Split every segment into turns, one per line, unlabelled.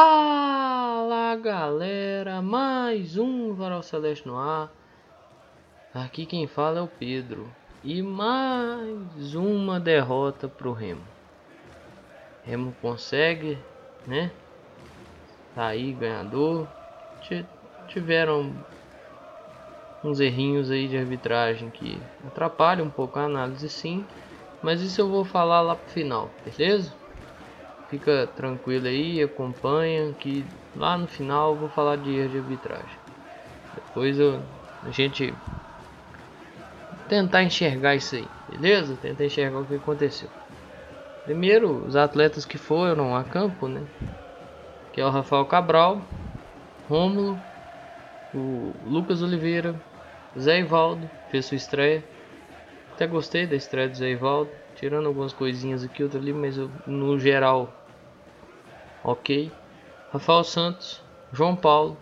Fala galera, mais um Varal Celeste no ar. Aqui quem fala é o Pedro. E mais uma derrota pro Remo. Remo consegue, né? Tá aí, ganhador. Tiveram uns errinhos aí de arbitragem que atrapalham um pouco a análise sim. Mas isso eu vou falar lá pro final, beleza? Fica tranquilo aí, acompanha que lá no final eu vou falar de erro de arbitragem. Depois eu, a gente tentar enxergar isso aí, beleza? Tentar enxergar o que aconteceu. Primeiro, os atletas que foram a campo, né? Que é o Rafael Cabral, Rômulo, o Lucas Oliveira, Zé Ivaldo, fez sua estreia. Até gostei da estreia do Zé Ivaldo, tirando algumas coisinhas aqui, outra ali, mas eu, no geral ok. Rafael Santos, João Paulo,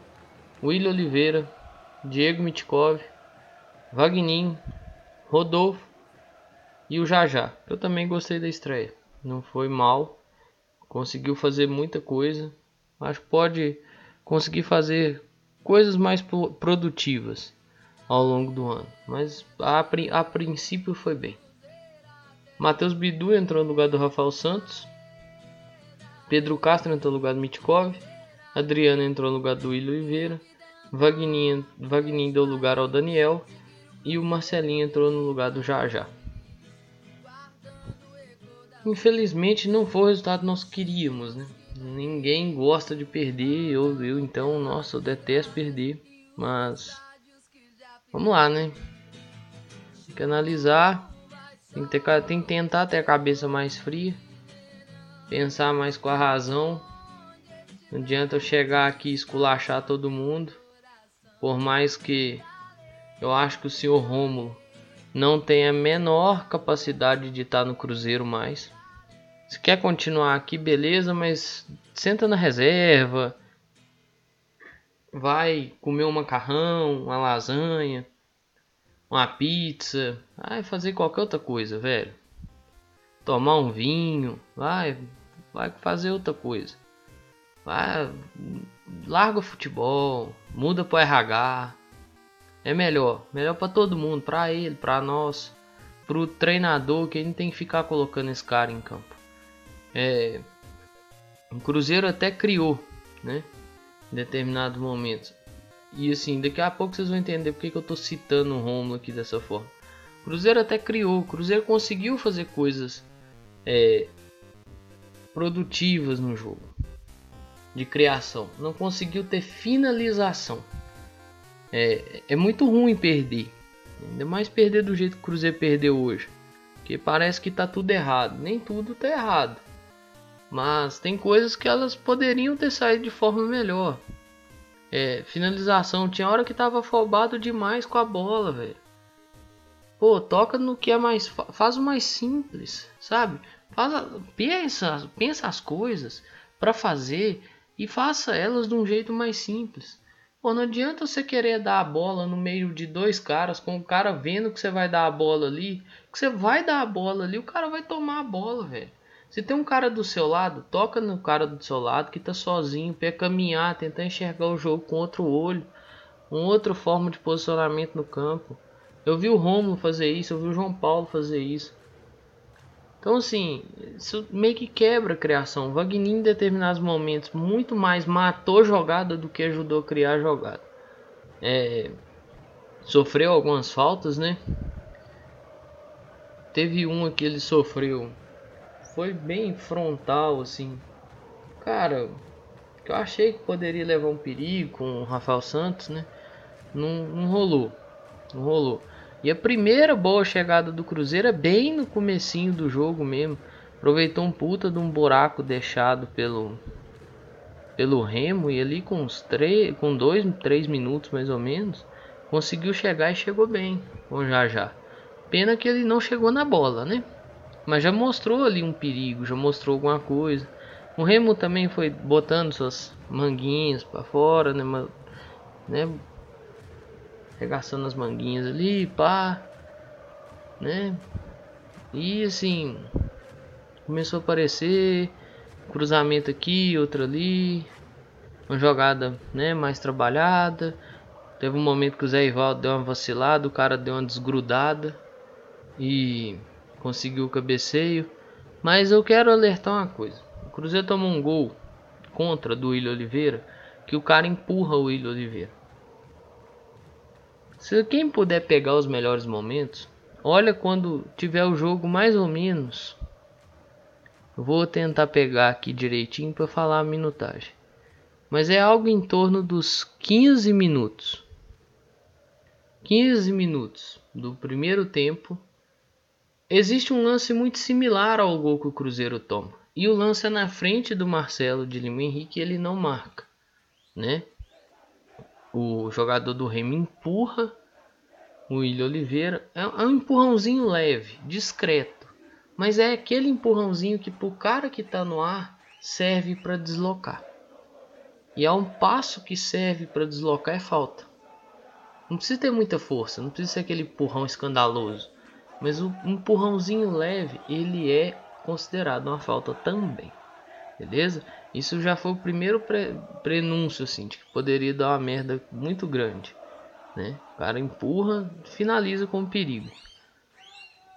William Oliveira, Diego Mitkov, Vagninho, Rodolfo e o Jajá. Eu também gostei da estreia. Não foi mal. Conseguiu fazer muita coisa. Que pode conseguir fazer coisas mais produtivas ao longo do ano. Mas a, a princípio foi bem. Matheus Bidu entrou no lugar do Rafael Santos. Pedro Castro entrou no lugar do Mitkov. Adriano entrou no lugar do William Oliveira. Vagninho deu lugar ao Daniel. E o Marcelinho entrou no lugar do Jajá. Infelizmente não foi o resultado que nós queríamos, né? Ninguém gosta de perder, eu, eu então, nossa, eu detesto perder, mas vamos lá, né? Tem que analisar, tem que, ter, tem que tentar ter a cabeça mais fria pensar mais com a razão. Não adianta eu chegar aqui e esculachar todo mundo. Por mais que eu acho que o senhor Rômulo não tem a menor capacidade de estar no Cruzeiro mais. Se quer continuar aqui, beleza, mas senta na reserva. Vai comer um macarrão, uma lasanha, uma pizza, vai fazer qualquer outra coisa, velho tomar um vinho, vai, vai fazer outra coisa. Vai, larga o futebol, muda para RH. É melhor, melhor para todo mundo, para ele, para nós, pro treinador que ele tem que ficar colocando esse cara em campo. É, o Cruzeiro até criou, né? Em determinados momentos. E assim, daqui a pouco vocês vão entender porque que eu tô citando o Romulo aqui dessa forma. O Cruzeiro até criou, o Cruzeiro conseguiu fazer coisas é, produtivas no jogo de criação. Não conseguiu ter finalização. É, é muito ruim perder. Ainda mais perder do jeito que o Cruzeiro perdeu hoje. Porque parece que tá tudo errado. Nem tudo tá errado. Mas tem coisas que elas poderiam ter saído de forma melhor. É, finalização. Tinha hora que tava afobado demais com a bola, velho. Pô, toca no que é mais. Faz o mais simples, sabe? Pensa, pensa as coisas para fazer e faça elas de um jeito mais simples. Pô, não adianta você querer dar a bola no meio de dois caras, com o cara vendo que você vai dar a bola ali, que você vai dar a bola ali, o cara vai tomar a bola, velho. Se tem um cara do seu lado, toca no cara do seu lado que tá sozinho, para caminhar, tentar enxergar o jogo com outro olho, uma outra forma de posicionamento no campo. Eu vi o Romulo fazer isso, eu vi o João Paulo fazer isso. Então, assim, isso meio que quebra a criação. O Wagner, em determinados momentos, muito mais matou jogada do que ajudou a criar jogada. É, sofreu algumas faltas, né? Teve uma que ele sofreu. Foi bem frontal, assim. Cara, eu achei que poderia levar um perigo com o Rafael Santos, né? Não, não rolou. Não rolou. E a primeira boa chegada do Cruzeiro é bem no comecinho do jogo mesmo. Aproveitou um puta de um buraco deixado pelo pelo Remo e ali com uns três, com dois, três minutos mais ou menos, conseguiu chegar e chegou bem com já já. Pena que ele não chegou na bola, né? Mas já mostrou ali um perigo, já mostrou alguma coisa. O Remo também foi botando suas manguinhas para fora, né? Mas, né? Regaçando as manguinhas ali, pá, né? E assim, começou a aparecer cruzamento aqui, outro ali, uma jogada né, mais trabalhada. Teve um momento que o Zé Ivaldo deu uma vacilada, o cara deu uma desgrudada e conseguiu o cabeceio. Mas eu quero alertar uma coisa: o Cruzeiro tomou um gol contra do William Oliveira que o cara empurra o William Oliveira. Se quem puder pegar os melhores momentos, olha quando tiver o jogo mais ou menos. vou tentar pegar aqui direitinho para falar a minutagem. Mas é algo em torno dos 15 minutos. 15 minutos do primeiro tempo. Existe um lance muito similar ao gol que o Cruzeiro toma. E o lance é na frente do Marcelo de Lima Henrique, ele não marca, né? O jogador do Remo empurra o William Oliveira. É, é um empurrãozinho leve, discreto. Mas é aquele empurrãozinho que pro cara que está no ar serve para deslocar. E há um passo que serve para deslocar é falta. Não precisa ter muita força, não precisa ser aquele empurrão escandaloso. Mas o empurrãozinho leve, ele é considerado uma falta também. Beleza? Isso já foi o primeiro pre prenúncio assim, de que poderia dar uma merda muito grande. Né? O cara empurra, finaliza com perigo.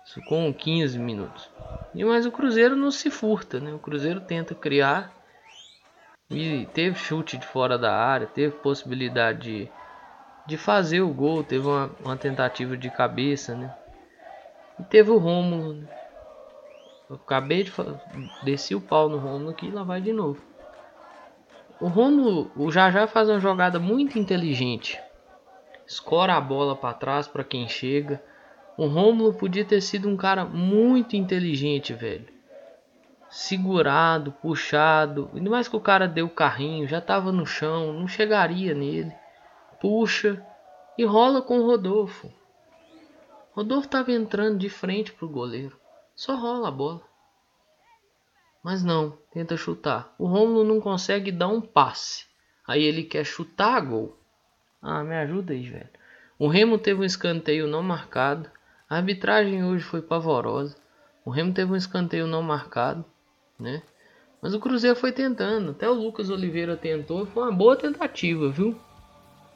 Isso com 15 minutos. E mas o Cruzeiro não se furta, né? O Cruzeiro tenta criar e teve chute de fora da área, teve possibilidade de, de fazer o gol, teve uma, uma tentativa de cabeça, né? E teve o Rômulo. Né? Eu acabei de desci o pau no Rômulo aqui e lá vai de novo. O Rômulo, o Jajá faz uma jogada muito inteligente. Escora a bola para trás para quem chega. O Rômulo podia ter sido um cara muito inteligente, velho segurado, puxado. Ainda mais que o cara deu o carrinho, já tava no chão, não chegaria nele. Puxa e rola com o Rodolfo. Rodolfo tava entrando de frente pro goleiro. Só rola a bola. Mas não, tenta chutar. O Romulo não consegue dar um passe. Aí ele quer chutar a gol. Ah, me ajuda aí, velho. O Remo teve um escanteio não marcado. A arbitragem hoje foi pavorosa. O Remo teve um escanteio não marcado né? Mas o Cruzeiro foi tentando, até o Lucas Oliveira tentou, foi uma boa tentativa, viu?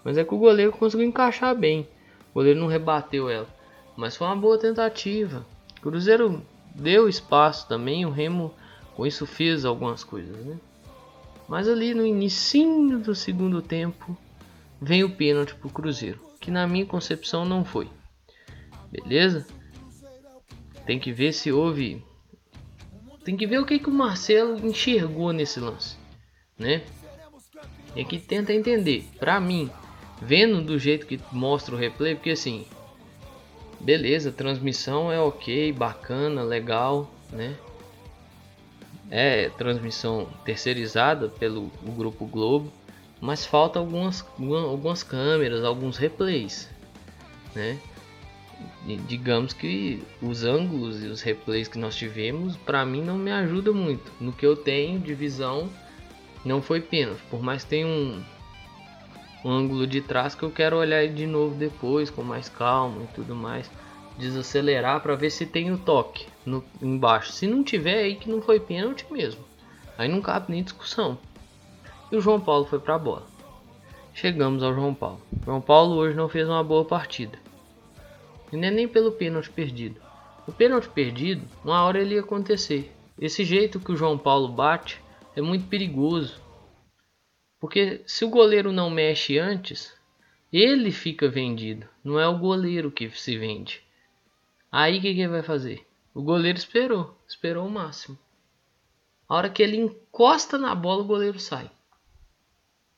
Mas é que o goleiro conseguiu encaixar bem. O goleiro não rebateu ela, mas foi uma boa tentativa. Cruzeiro deu espaço também, o Remo com isso fez algumas coisas, né? Mas ali no início do segundo tempo vem o pênalti pro Cruzeiro, que na minha concepção não foi. Beleza? Tem que ver se houve tem que ver o que, que o Marcelo enxergou nesse lance, né? É que tenta entender. Para mim, vendo do jeito que mostra o replay, porque assim, beleza, transmissão é ok, bacana, legal, né? É transmissão terceirizada pelo grupo Globo, mas falta algumas, algumas câmeras, alguns replays, né? digamos que os ângulos e os replays que nós tivemos, para mim não me ajuda muito. No que eu tenho de visão, não foi pênalti. Por mais que tenha um, um ângulo de trás que eu quero olhar de novo depois, com mais calma e tudo mais. Desacelerar para ver se tem o toque no, embaixo. Se não tiver, aí que não foi pênalti mesmo. Aí não cabe nem discussão. E o João Paulo foi para a bola. Chegamos ao João Paulo. João Paulo hoje não fez uma boa partida. E não é nem pelo pênalti perdido. O pênalti perdido, uma hora ele ia acontecer. Esse jeito que o João Paulo bate é muito perigoso. Porque se o goleiro não mexe antes, ele fica vendido. Não é o goleiro que se vende. Aí o que, que ele vai fazer? O goleiro esperou. Esperou o máximo. A hora que ele encosta na bola, o goleiro sai.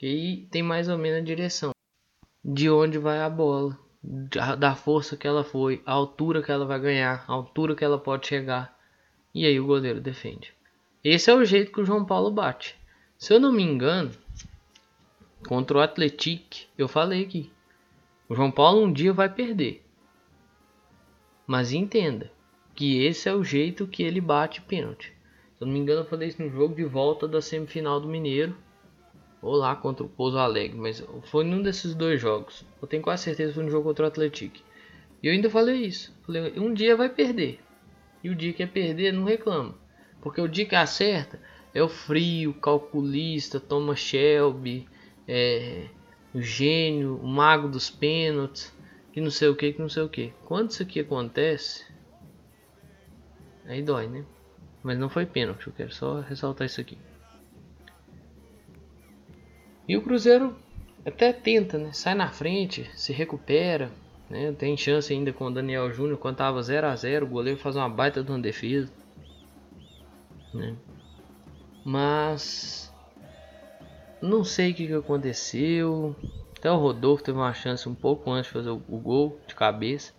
E aí tem mais ou menos a direção de onde vai a bola da força que ela foi, a altura que ela vai ganhar, a altura que ela pode chegar. E aí o goleiro defende. Esse é o jeito que o João Paulo bate. Se eu não me engano, contra o Atletic, eu falei aqui. O João Paulo um dia vai perder. Mas entenda que esse é o jeito que ele bate pênalti. Se eu não me engano, eu falei isso no jogo de volta da semifinal do Mineiro ou lá contra o Pouso Alegre, mas foi num desses dois jogos. Eu tenho quase certeza que foi no jogo contra o Atlético. E eu ainda falei isso. Falei, um dia vai perder. E o dia que é perder, não reclama. Porque o dia que acerta é o frio, calculista, Thomas Shelby, é, o gênio, o mago dos pênaltis, que não sei o que, que não sei o que. Quando isso aqui acontece, aí dói, né? Mas não foi pênalti, eu quero só ressaltar isso aqui. E o Cruzeiro até tenta, né? Sai na frente, se recupera, né? Tem chance ainda com o Daniel Júnior quando tava 0 a 0 o goleiro faz uma baita de uma defesa. Né? Mas não sei o que, que aconteceu. Até o Rodolfo teve uma chance um pouco antes de fazer o, gol de cabeça.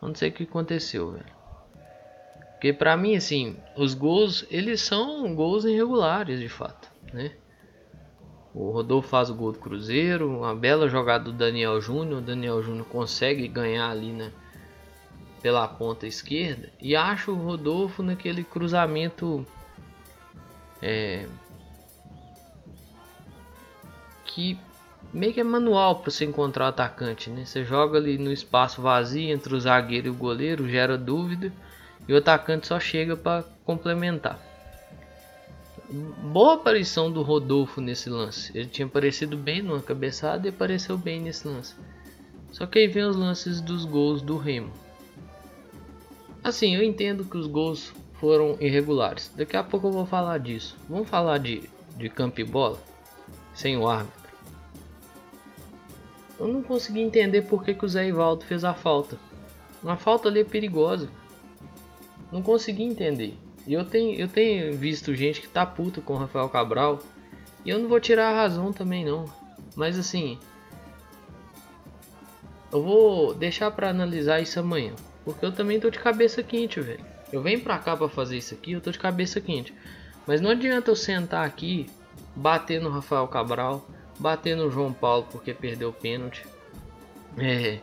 não sei o que aconteceu, velho. Porque para mim assim, os gols, eles são gols irregulares de fato, né? O Rodolfo faz o gol do Cruzeiro, uma bela jogada do Daniel Júnior. O Daniel Júnior consegue ganhar ali né, pela ponta esquerda. E acho o Rodolfo naquele cruzamento é, que meio que é manual para você encontrar o atacante. Né? Você joga ali no espaço vazio entre o zagueiro e o goleiro, gera dúvida. E o atacante só chega para complementar boa aparição do Rodolfo nesse lance. Ele tinha aparecido bem numa cabeçada e apareceu bem nesse lance. Só que aí vem os lances dos gols do Remo. Assim, eu entendo que os gols foram irregulares. Daqui a pouco eu vou falar disso. Vamos falar de, de campo e bola? Sem o árbitro. Eu não consegui entender por que, que o Zé Ivaldo fez a falta. Uma falta ali é perigosa. Não consegui entender. E eu tenho, eu tenho visto gente que tá puta com o Rafael Cabral. E eu não vou tirar a razão também não. Mas assim. Eu vou deixar para analisar isso amanhã. Porque eu também tô de cabeça quente, velho. Eu venho pra cá pra fazer isso aqui, eu tô de cabeça quente. Mas não adianta eu sentar aqui, bater no Rafael Cabral, bater no João Paulo porque perdeu o pênalti. É,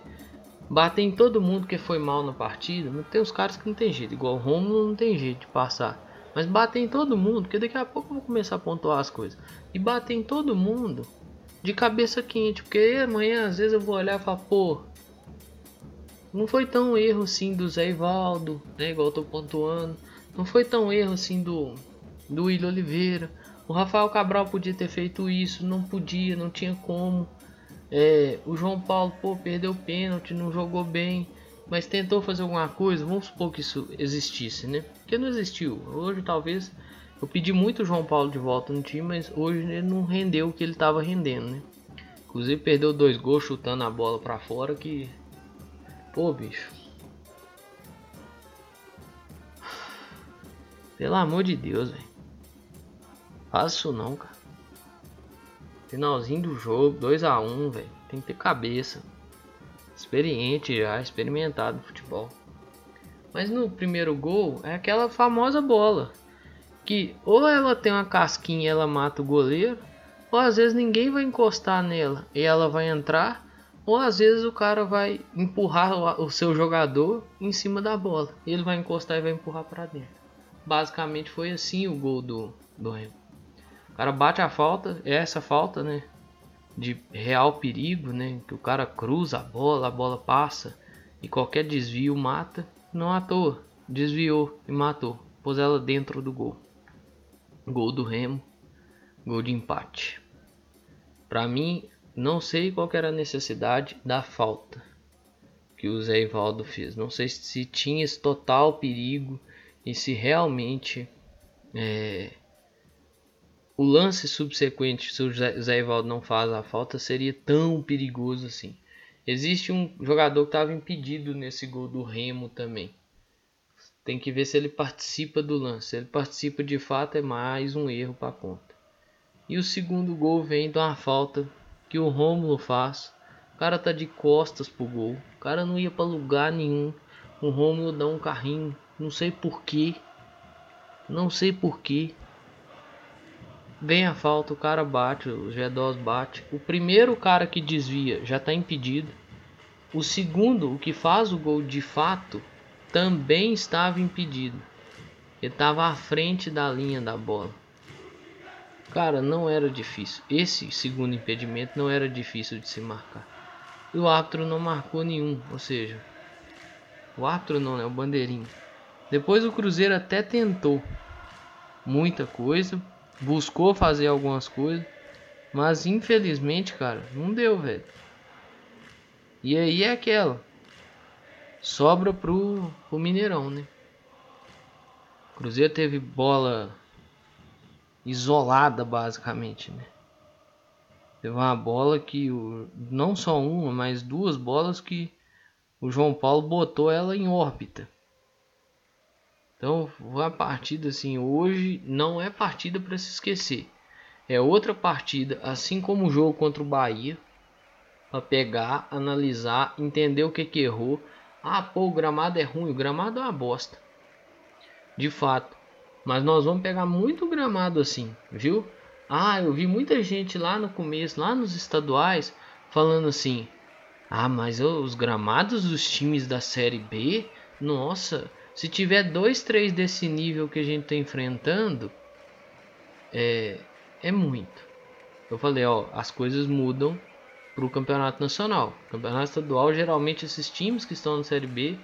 bater em todo mundo que foi mal na partida. Não tem os caras que não tem jeito, igual o Romulo não tem jeito de passar. Mas bater em todo mundo, porque daqui a pouco eu vou começar a pontuar as coisas. E bater em todo mundo de cabeça quente, porque amanhã às vezes eu vou olhar e falar, pô, não foi tão erro assim do Zé Ivaldo, né, igual eu tô pontuando. Não foi tão erro assim do do William Oliveira. O Rafael Cabral podia ter feito isso, não podia, não tinha como. É, o João Paulo, pô, perdeu o pênalti, não jogou bem, mas tentou fazer alguma coisa. Vamos supor que isso existisse, né? Porque não existiu. Hoje, talvez, eu pedi muito o João Paulo de volta no time, mas hoje ele não rendeu o que ele estava rendendo, né? Inclusive, perdeu dois gols chutando a bola para fora. Que, pô, bicho. Pelo amor de Deus, velho. Faz isso não, cara. Finalzinho do jogo, 2 a 1 velho. Tem que ter cabeça. Experiente já, experimentado no futebol. Mas no primeiro gol é aquela famosa bola. Que ou ela tem uma casquinha e ela mata o goleiro. Ou às vezes ninguém vai encostar nela e ela vai entrar. Ou às vezes o cara vai empurrar o seu jogador em cima da bola. Ele vai encostar e vai empurrar para dentro. Basicamente foi assim o gol do, do Remo. O cara bate a falta, é essa falta, né? De real perigo, né? Que o cara cruza a bola, a bola passa e qualquer desvio mata. Não à toa, desviou e matou. Pôs ela dentro do gol. Gol do Remo, gol de empate. Para mim, não sei qual era a necessidade da falta que o Zé Ivaldo fez. Não sei se tinha esse total perigo e se realmente é, o lance subsequente, se o Zé Ivaldo não faz a falta, seria tão perigoso assim. Existe um jogador que estava impedido nesse gol do Remo também. Tem que ver se ele participa do lance. Se ele participa de fato, é mais um erro para a conta. E o segundo gol vem de uma falta que o Rômulo faz. O cara tá de costas pro gol. O cara não ia para lugar nenhum. O Rômulo dá um carrinho. Não sei porquê. Não sei porquê. Vem a falta, o cara bate, o G2 bate. O primeiro cara que desvia já está impedido. O segundo, o que faz o gol de fato, também estava impedido. Ele estava à frente da linha da bola. Cara, não era difícil. Esse segundo impedimento não era difícil de se marcar. E o árbitro não marcou nenhum, ou seja, o árbitro não, né? O bandeirinho. Depois o Cruzeiro até tentou muita coisa, buscou fazer algumas coisas, mas infelizmente, cara, não deu, velho. E aí é aquela. Sobra pro, pro Mineirão, né? Cruzeiro teve bola isolada, basicamente, né? Teve uma bola que, o, não só uma, mas duas bolas que o João Paulo botou ela em órbita. Então, a partida assim, hoje não é partida para se esquecer. É outra partida, assim como o jogo contra o Bahia, para pegar, analisar, entender o que que errou. Ah, pô, o gramado é ruim, o gramado é uma bosta. De fato. Mas nós vamos pegar muito gramado assim, viu? Ah, eu vi muita gente lá no começo, lá nos estaduais, falando assim: "Ah, mas os gramados dos times da série B, nossa, se tiver dois, três desse nível que a gente está enfrentando, é, é muito. Eu falei, ó, as coisas mudam para o campeonato nacional. Campeonato estadual, geralmente esses times que estão na Série B,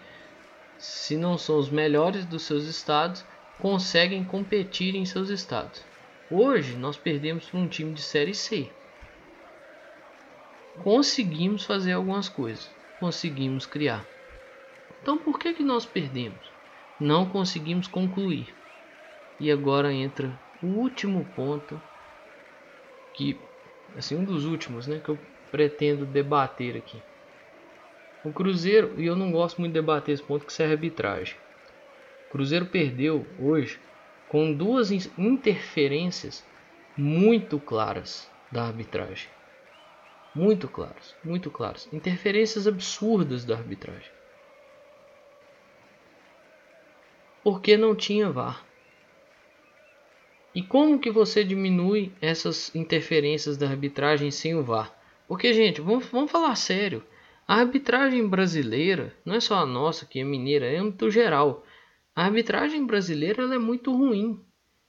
se não são os melhores dos seus estados, conseguem competir em seus estados. Hoje nós perdemos para um time de série C. Conseguimos fazer algumas coisas, conseguimos criar. Então por que que nós perdemos? Não conseguimos concluir. E agora entra o último ponto que assim um dos últimos, né, que eu pretendo debater aqui. O Cruzeiro, e eu não gosto muito de debater esse ponto que é arbitragem. O Cruzeiro perdeu hoje com duas interferências muito claras da arbitragem. Muito claras, muito claras. Interferências absurdas da arbitragem. Porque não tinha VAR. E como que você diminui essas interferências da arbitragem sem o VAR? Porque, gente, vamos, vamos falar sério. A arbitragem brasileira, não é só a nossa que é mineira, é âmbito geral. A arbitragem brasileira é muito ruim.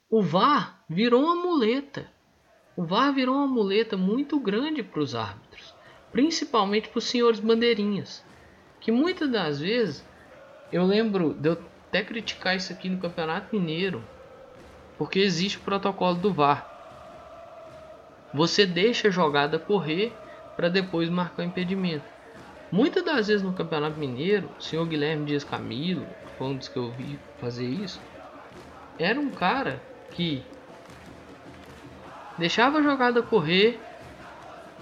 O VAR virou uma muleta. O VAR virou uma muleta muito grande para os árbitros, principalmente para os senhores bandeirinhas, que muitas das vezes eu lembro de eu até criticar isso aqui no Campeonato Mineiro, porque existe o protocolo do VAR. Você deixa a jogada correr para depois marcar o impedimento. Muitas das vezes no Campeonato Mineiro, o senhor Guilherme Dias Camilo, foi um dos que eu vi fazer isso, era um cara que deixava a jogada correr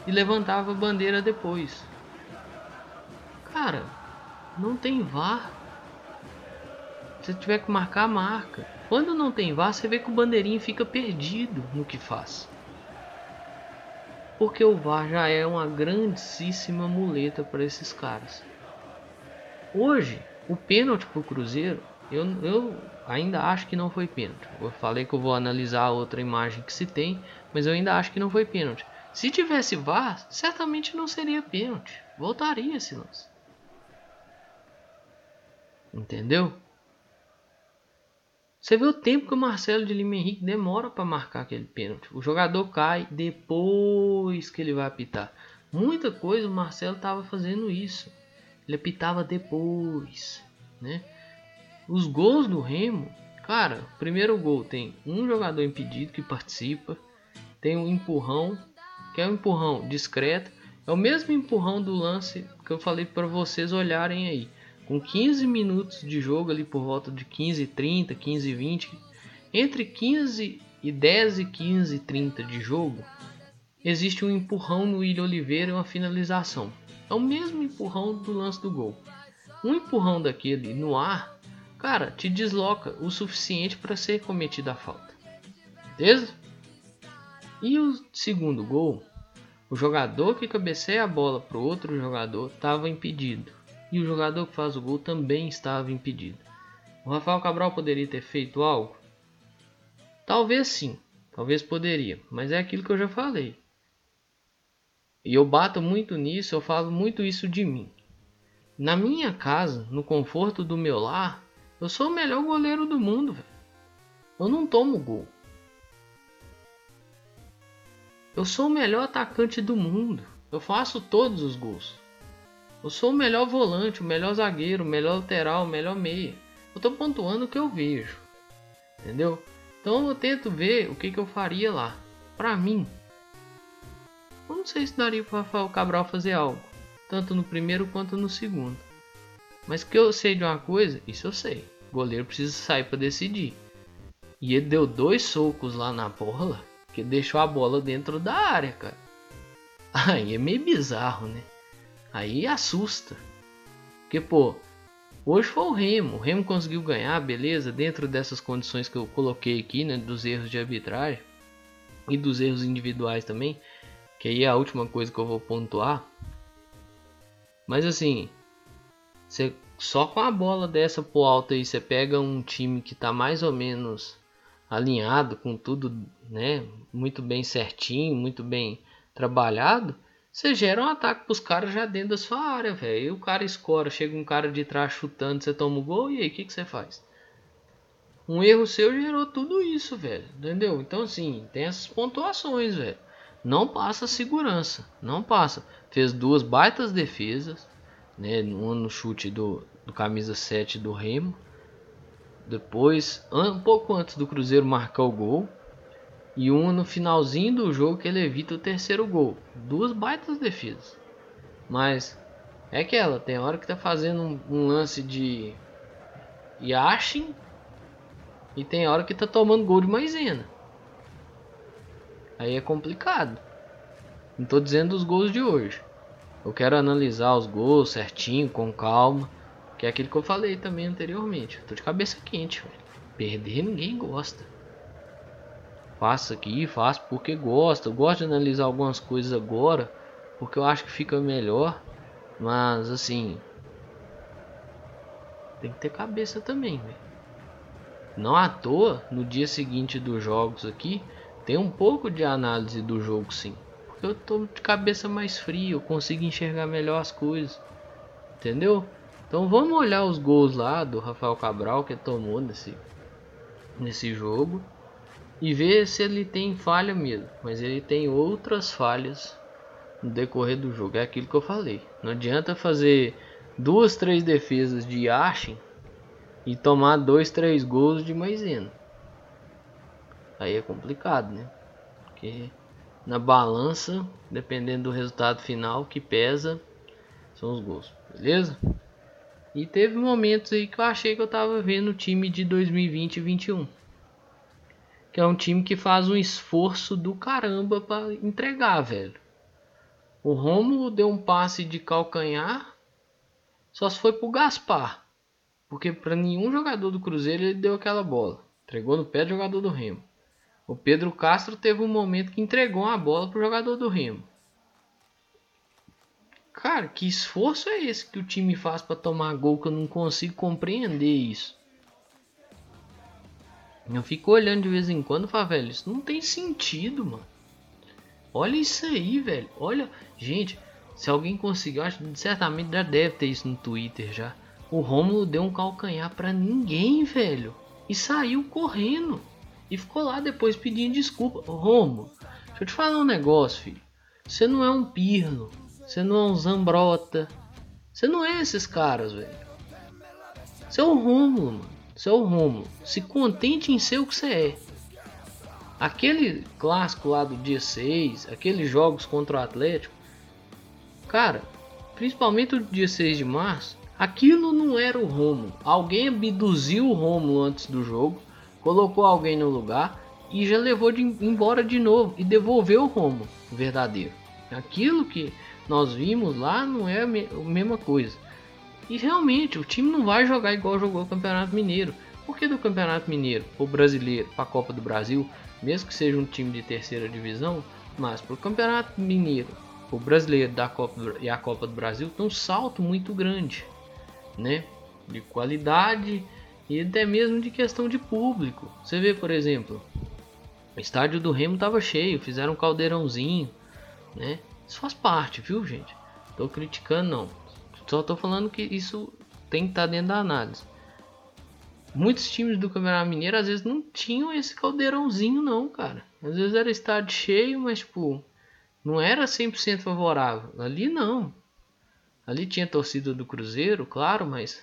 e levantava a bandeira depois. Cara, não tem VAR. Se tiver que marcar, marca. Quando não tem VAR, você vê que o bandeirinho fica perdido no que faz. Porque o VAR já é uma grandíssima muleta para esses caras. Hoje, o pênalti pro Cruzeiro, eu, eu ainda acho que não foi pênalti. Eu falei que eu vou analisar outra imagem que se tem, mas eu ainda acho que não foi pênalti. Se tivesse VAR, certamente não seria pênalti. Voltaria esse lance. Entendeu? Você vê o tempo que o Marcelo de Lima Henrique demora para marcar aquele pênalti. O jogador cai depois que ele vai apitar. Muita coisa o Marcelo estava fazendo isso. Ele apitava depois, né? Os gols do Remo, cara, primeiro gol tem um jogador impedido que participa, tem um empurrão, que é um empurrão discreto, é o mesmo empurrão do lance que eu falei para vocês olharem aí. Com 15 minutos de jogo ali por volta de 15 30, 15 20, entre 15 e 10 e 15 e 30 de jogo, existe um empurrão no William Oliveira e uma finalização. É o mesmo empurrão do lance do gol. Um empurrão daquele no ar, cara, te desloca o suficiente para ser cometida a falta. Beleza? E o segundo gol, o jogador que cabeceia a bola para o outro jogador estava impedido. E o jogador que faz o gol também estava impedido. O Rafael Cabral poderia ter feito algo? Talvez sim, talvez poderia, mas é aquilo que eu já falei. E eu bato muito nisso, eu falo muito isso de mim. Na minha casa, no conforto do meu lar, eu sou o melhor goleiro do mundo. Véio. Eu não tomo gol. Eu sou o melhor atacante do mundo. Eu faço todos os gols. Eu sou o melhor volante, o melhor zagueiro, o melhor lateral, o melhor meia. Eu tô pontuando o que eu vejo. Entendeu? Então eu tento ver o que, que eu faria lá. Pra mim, eu não sei se daria para Rafael Cabral fazer algo, tanto no primeiro quanto no segundo. Mas que eu sei de uma coisa, isso eu sei. O goleiro precisa sair para decidir. E ele deu dois socos lá na bola, que deixou a bola dentro da área, cara. Aí é meio bizarro, né? Aí assusta. Porque, pô, hoje foi o Remo. O Remo conseguiu ganhar, beleza, dentro dessas condições que eu coloquei aqui, né? Dos erros de arbitragem e dos erros individuais também. Que aí é a última coisa que eu vou pontuar. Mas assim, você só com a bola dessa pro alto aí, você pega um time que tá mais ou menos alinhado com tudo, né? Muito bem certinho, muito bem trabalhado. Você gera um ataque pros caras já dentro da sua área, velho. O cara escora, chega um cara de trás chutando, você toma o gol, e aí o que, que você faz? Um erro seu gerou tudo isso, velho. Entendeu? Então, assim, tem essas pontuações, velho não passa segurança, não passa. Fez duas baitas defesas, né, uma no chute do, do camisa 7 do Remo. Depois, um pouco antes do Cruzeiro marcar o gol, e uma no finalzinho do jogo que ele evita o terceiro gol. Duas baitas defesas. Mas é aquela, tem hora que tá fazendo um, um lance de Yashin e tem hora que tá tomando gol de maisena. Aí é complicado. Não tô dizendo os gols de hoje. Eu quero analisar os gols certinho, com calma. Que é aquilo que eu falei também anteriormente. Eu tô de cabeça quente, velho. Perder ninguém gosta. Faço aqui, faço porque gosto. Eu gosto de analisar algumas coisas agora. Porque eu acho que fica melhor. Mas assim. Tem que ter cabeça também, velho. Não à toa, no dia seguinte dos jogos aqui, tem um pouco de análise do jogo sim. Porque eu tô de cabeça mais fria, eu consigo enxergar melhor as coisas. Entendeu? Então vamos olhar os gols lá do Rafael Cabral que tomou nesse, nesse jogo. E ver se ele tem falha mesmo. Mas ele tem outras falhas no decorrer do jogo. É aquilo que eu falei. Não adianta fazer duas, três defesas de Yashin e tomar dois, três gols de Maisena. Aí é complicado, né? Porque na balança, dependendo do resultado final, que pesa são os gols, beleza? E teve momentos aí que eu achei que eu tava vendo o time de 2020 e 21. Que é um time que faz um esforço do caramba para entregar, velho. O Romulo deu um passe de calcanhar, só se foi pro Gaspar. Porque para nenhum jogador do Cruzeiro ele deu aquela bola. Entregou no pé do jogador do Remo. O Pedro Castro teve um momento que entregou uma bola pro jogador do Remo. Cara, que esforço é esse que o time faz para tomar gol que eu não consigo compreender isso. Eu fico olhando de vez em quando e falo, velho, isso não tem sentido, mano. Olha isso aí, velho. Olha, gente, se alguém conseguiu, acho certamente já deve ter isso no Twitter já. O Romulo deu um calcanhar para ninguém, velho, e saiu correndo. E ficou lá depois pedindo desculpa. Romo, deixa eu te falar um negócio, filho. Você não é um Pirlo. Você não é um Zambrota. Você não é esses caras, velho. Você é o Romulo, mano. É o Romulo. Se contente em ser o que você é. Aquele clássico lá do dia 6, aqueles jogos contra o Atlético. Cara, principalmente o dia 6 de março, aquilo não era o Romulo. Alguém abduziu o Romulo antes do jogo colocou alguém no lugar e já levou de, embora de novo e devolveu o Romo verdadeiro. Aquilo que nós vimos lá não é a mesma coisa. E realmente o time não vai jogar igual jogou o Campeonato Mineiro. Por que do Campeonato Mineiro, o brasileiro, para a Copa do Brasil, mesmo que seja um time de terceira divisão, mas para o Campeonato Mineiro, o brasileiro da Copa e a Copa do Brasil tem um salto muito grande, né? De qualidade e até mesmo de questão de público. Você vê, por exemplo, o estádio do Remo estava cheio, fizeram um caldeirãozinho, né? Isso faz parte, viu, gente? Tô criticando não. Só tô falando que isso tem que estar tá dentro da análise. Muitos times do Campeonato Mineiro às vezes não tinham esse caldeirãozinho não, cara. Às vezes era estádio cheio, mas tipo, não era 100% favorável. Ali não. Ali tinha torcida do Cruzeiro, claro, mas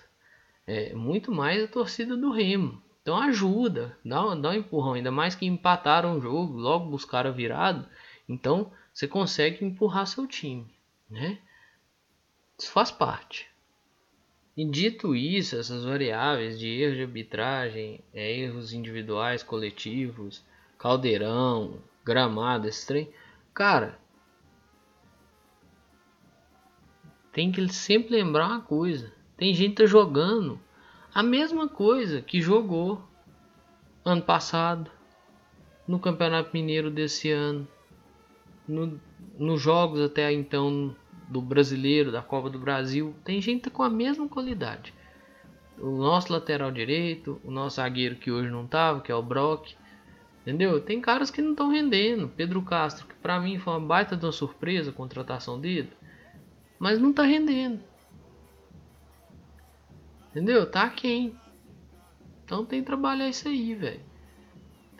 é muito mais a torcida do Remo, Então ajuda, dá, dá um empurrão. Ainda mais que empataram o jogo, logo buscaram a virada. Então você consegue empurrar seu time, né? Isso faz parte. E dito isso, essas variáveis de erro de arbitragem, é, erros individuais, coletivos, caldeirão, gramado, esse trem, cara, tem que sempre lembrar uma coisa: tem gente tá jogando a mesma coisa que jogou ano passado, no Campeonato Mineiro desse ano, no, nos jogos até então do brasileiro, da Copa do Brasil, tem gente com a mesma qualidade. O nosso lateral direito, o nosso zagueiro que hoje não tava, que é o Brock, entendeu? Tem caras que não estão rendendo. Pedro Castro, que para mim foi uma baita de uma surpresa a contratação dele, mas não tá rendendo. Entendeu? Tá quem? Então tem que trabalhar isso aí, velho.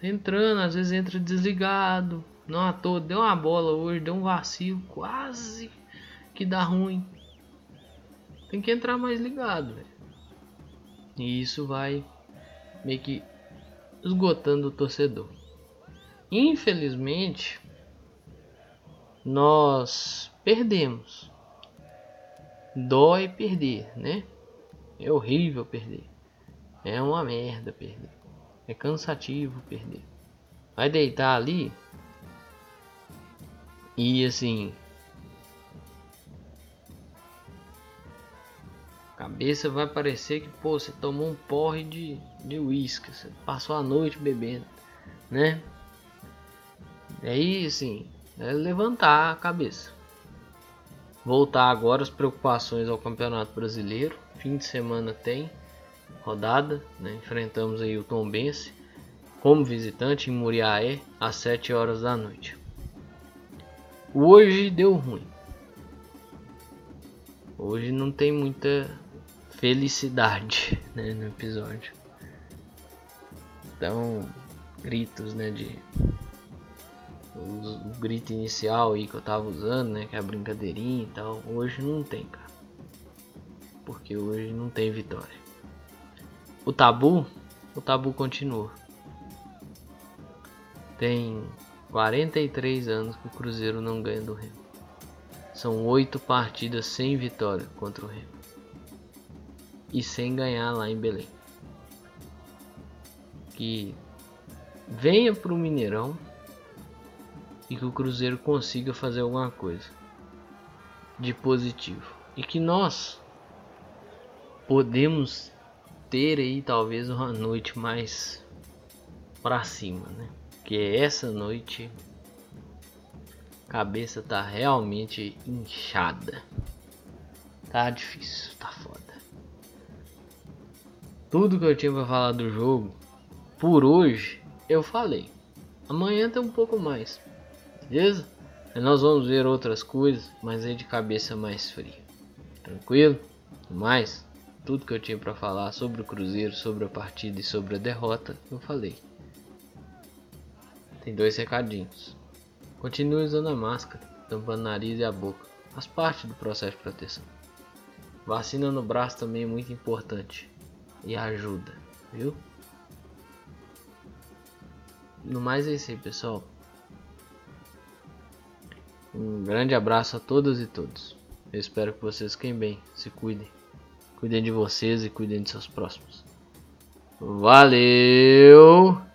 Tá entrando, às vezes entra desligado. Não à toa, deu uma bola hoje, deu um vacilo, quase que dá ruim. Tem que entrar mais ligado, velho. E isso vai meio que esgotando o torcedor. Infelizmente, nós perdemos. Dói perder, né? É horrível perder. É uma merda perder. É cansativo perder. Vai deitar ali e assim, cabeça vai parecer que pô, você tomou um porre de de uísque, você passou a noite bebendo, né? E aí, assim, é levantar a cabeça. Voltar agora as preocupações ao Campeonato Brasileiro. Fim de semana tem rodada, né? Enfrentamos aí o Tom Bense como visitante em Muriaé às 7 horas da noite. Hoje deu ruim. Hoje não tem muita felicidade né, no episódio. Então, gritos, né, de o, grito inicial aí que eu tava usando, né, que é a brincadeirinha e tal, hoje não tem, cara. Porque hoje não tem vitória. O tabu, o tabu continua. Tem 43 anos que o Cruzeiro não ganha do Remo. São oito partidas sem vitória contra o Remo e sem ganhar lá em Belém. Que venha para o Mineirão e que o Cruzeiro consiga fazer alguma coisa de positivo e que nós podemos ter aí talvez uma noite mais para cima, né? Que essa noite a cabeça tá realmente inchada. Tá difícil, tá foda tudo que eu tinha para falar do jogo por hoje eu falei. Amanhã tem um pouco mais, beleza? E nós vamos ver outras coisas, mas aí de cabeça mais fria. Tranquilo? Mais, tudo que eu tinha para falar sobre o Cruzeiro, sobre a partida e sobre a derrota, eu falei. Tem dois recadinhos. Continue usando a máscara, tampando o nariz e a boca. Faz parte do processo de proteção. Vacina no braço também é muito importante e ajuda, viu? No mais é isso aí, pessoal. Um grande abraço a todas e todos. Eu espero que vocês fiquem bem, se cuidem. Cuidem de vocês e cuidem de seus próximos. Valeu!